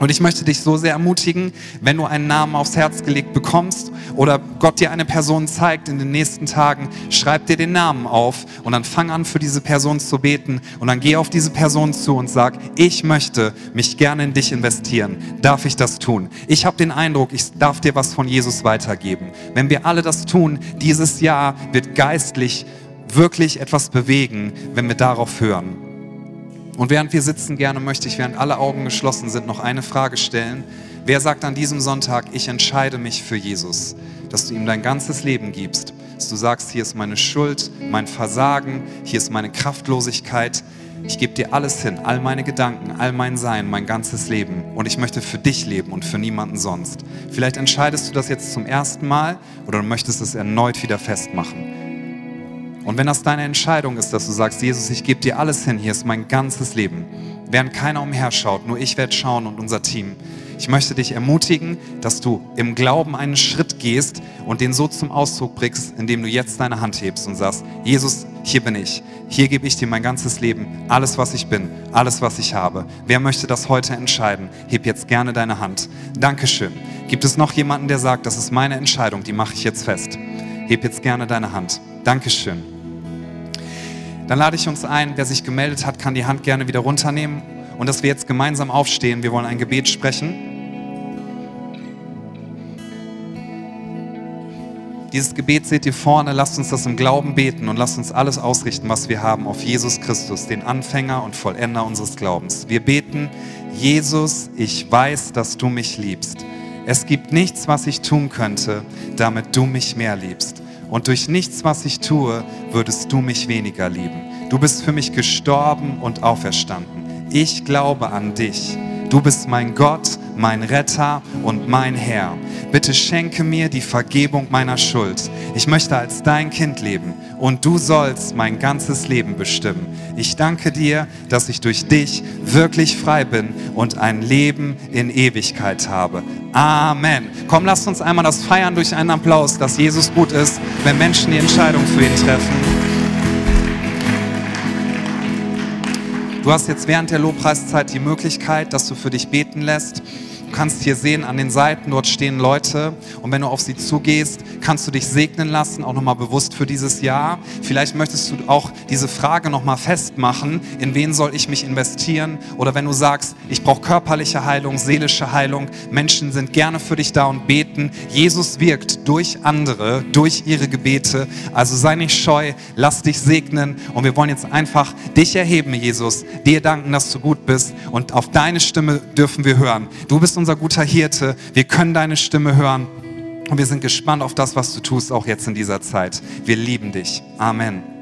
Und ich möchte dich so sehr ermutigen, wenn du einen Namen aufs Herz gelegt bekommst oder Gott dir eine Person zeigt in den nächsten Tagen, schreib dir den Namen auf und dann fang an für diese Person zu beten und dann geh auf diese Person zu und sag, ich möchte mich gerne in dich investieren. Darf ich das tun? Ich habe den Eindruck, ich darf dir was von Jesus weitergeben. Wenn wir alle das tun, dieses Jahr wird geistlich wirklich etwas bewegen, wenn wir darauf hören. Und während wir sitzen, gerne möchte ich, während alle Augen geschlossen sind, noch eine Frage stellen. Wer sagt an diesem Sonntag, ich entscheide mich für Jesus, dass du ihm dein ganzes Leben gibst, dass du sagst, hier ist meine Schuld, mein Versagen, hier ist meine Kraftlosigkeit, ich gebe dir alles hin, all meine Gedanken, all mein Sein, mein ganzes Leben. Und ich möchte für dich leben und für niemanden sonst. Vielleicht entscheidest du das jetzt zum ersten Mal oder du möchtest es erneut wieder festmachen. Und wenn das deine Entscheidung ist, dass du sagst, Jesus, ich gebe dir alles hin, hier ist mein ganzes Leben, während keiner umherschaut, nur ich werde schauen und unser Team. Ich möchte dich ermutigen, dass du im Glauben einen Schritt gehst und den so zum Ausdruck bringst, indem du jetzt deine Hand hebst und sagst, Jesus, hier bin ich. Hier gebe ich dir mein ganzes Leben, alles, was ich bin, alles, was ich habe. Wer möchte das heute entscheiden? Heb jetzt gerne deine Hand. Dankeschön. Gibt es noch jemanden, der sagt, das ist meine Entscheidung, die mache ich jetzt fest? Heb jetzt gerne deine Hand. Dankeschön. Dann lade ich uns ein, wer sich gemeldet hat, kann die Hand gerne wieder runternehmen und dass wir jetzt gemeinsam aufstehen. Wir wollen ein Gebet sprechen. Dieses Gebet seht ihr vorne, lasst uns das im Glauben beten und lasst uns alles ausrichten, was wir haben, auf Jesus Christus, den Anfänger und Vollender unseres Glaubens. Wir beten, Jesus, ich weiß, dass du mich liebst. Es gibt nichts, was ich tun könnte, damit du mich mehr liebst. Und durch nichts, was ich tue, würdest du mich weniger lieben. Du bist für mich gestorben und auferstanden. Ich glaube an dich. Du bist mein Gott, mein Retter und mein Herr. Bitte schenke mir die Vergebung meiner Schuld. Ich möchte als dein Kind leben und du sollst mein ganzes Leben bestimmen. Ich danke dir, dass ich durch dich wirklich frei bin und ein Leben in Ewigkeit habe. Amen. Komm, lasst uns einmal das feiern durch einen Applaus, dass Jesus gut ist, wenn Menschen die Entscheidung für ihn treffen. Du hast jetzt während der Lobpreiszeit die Möglichkeit, dass du für dich beten lässt Du kannst hier sehen, an den Seiten, dort stehen Leute. Und wenn du auf sie zugehst, kannst du dich segnen lassen, auch nochmal bewusst für dieses Jahr. Vielleicht möchtest du auch diese Frage nochmal festmachen, in wen soll ich mich investieren? Oder wenn du sagst, ich brauche körperliche Heilung, seelische Heilung, Menschen sind gerne für dich da und beten. Jesus wirkt durch andere, durch ihre Gebete. Also sei nicht scheu, lass dich segnen. Und wir wollen jetzt einfach dich erheben, Jesus, dir danken, dass du gut bist. Und auf deine Stimme dürfen wir hören. Du bist unser guter Hirte. Wir können deine Stimme hören. Und wir sind gespannt auf das, was du tust, auch jetzt in dieser Zeit. Wir lieben dich. Amen.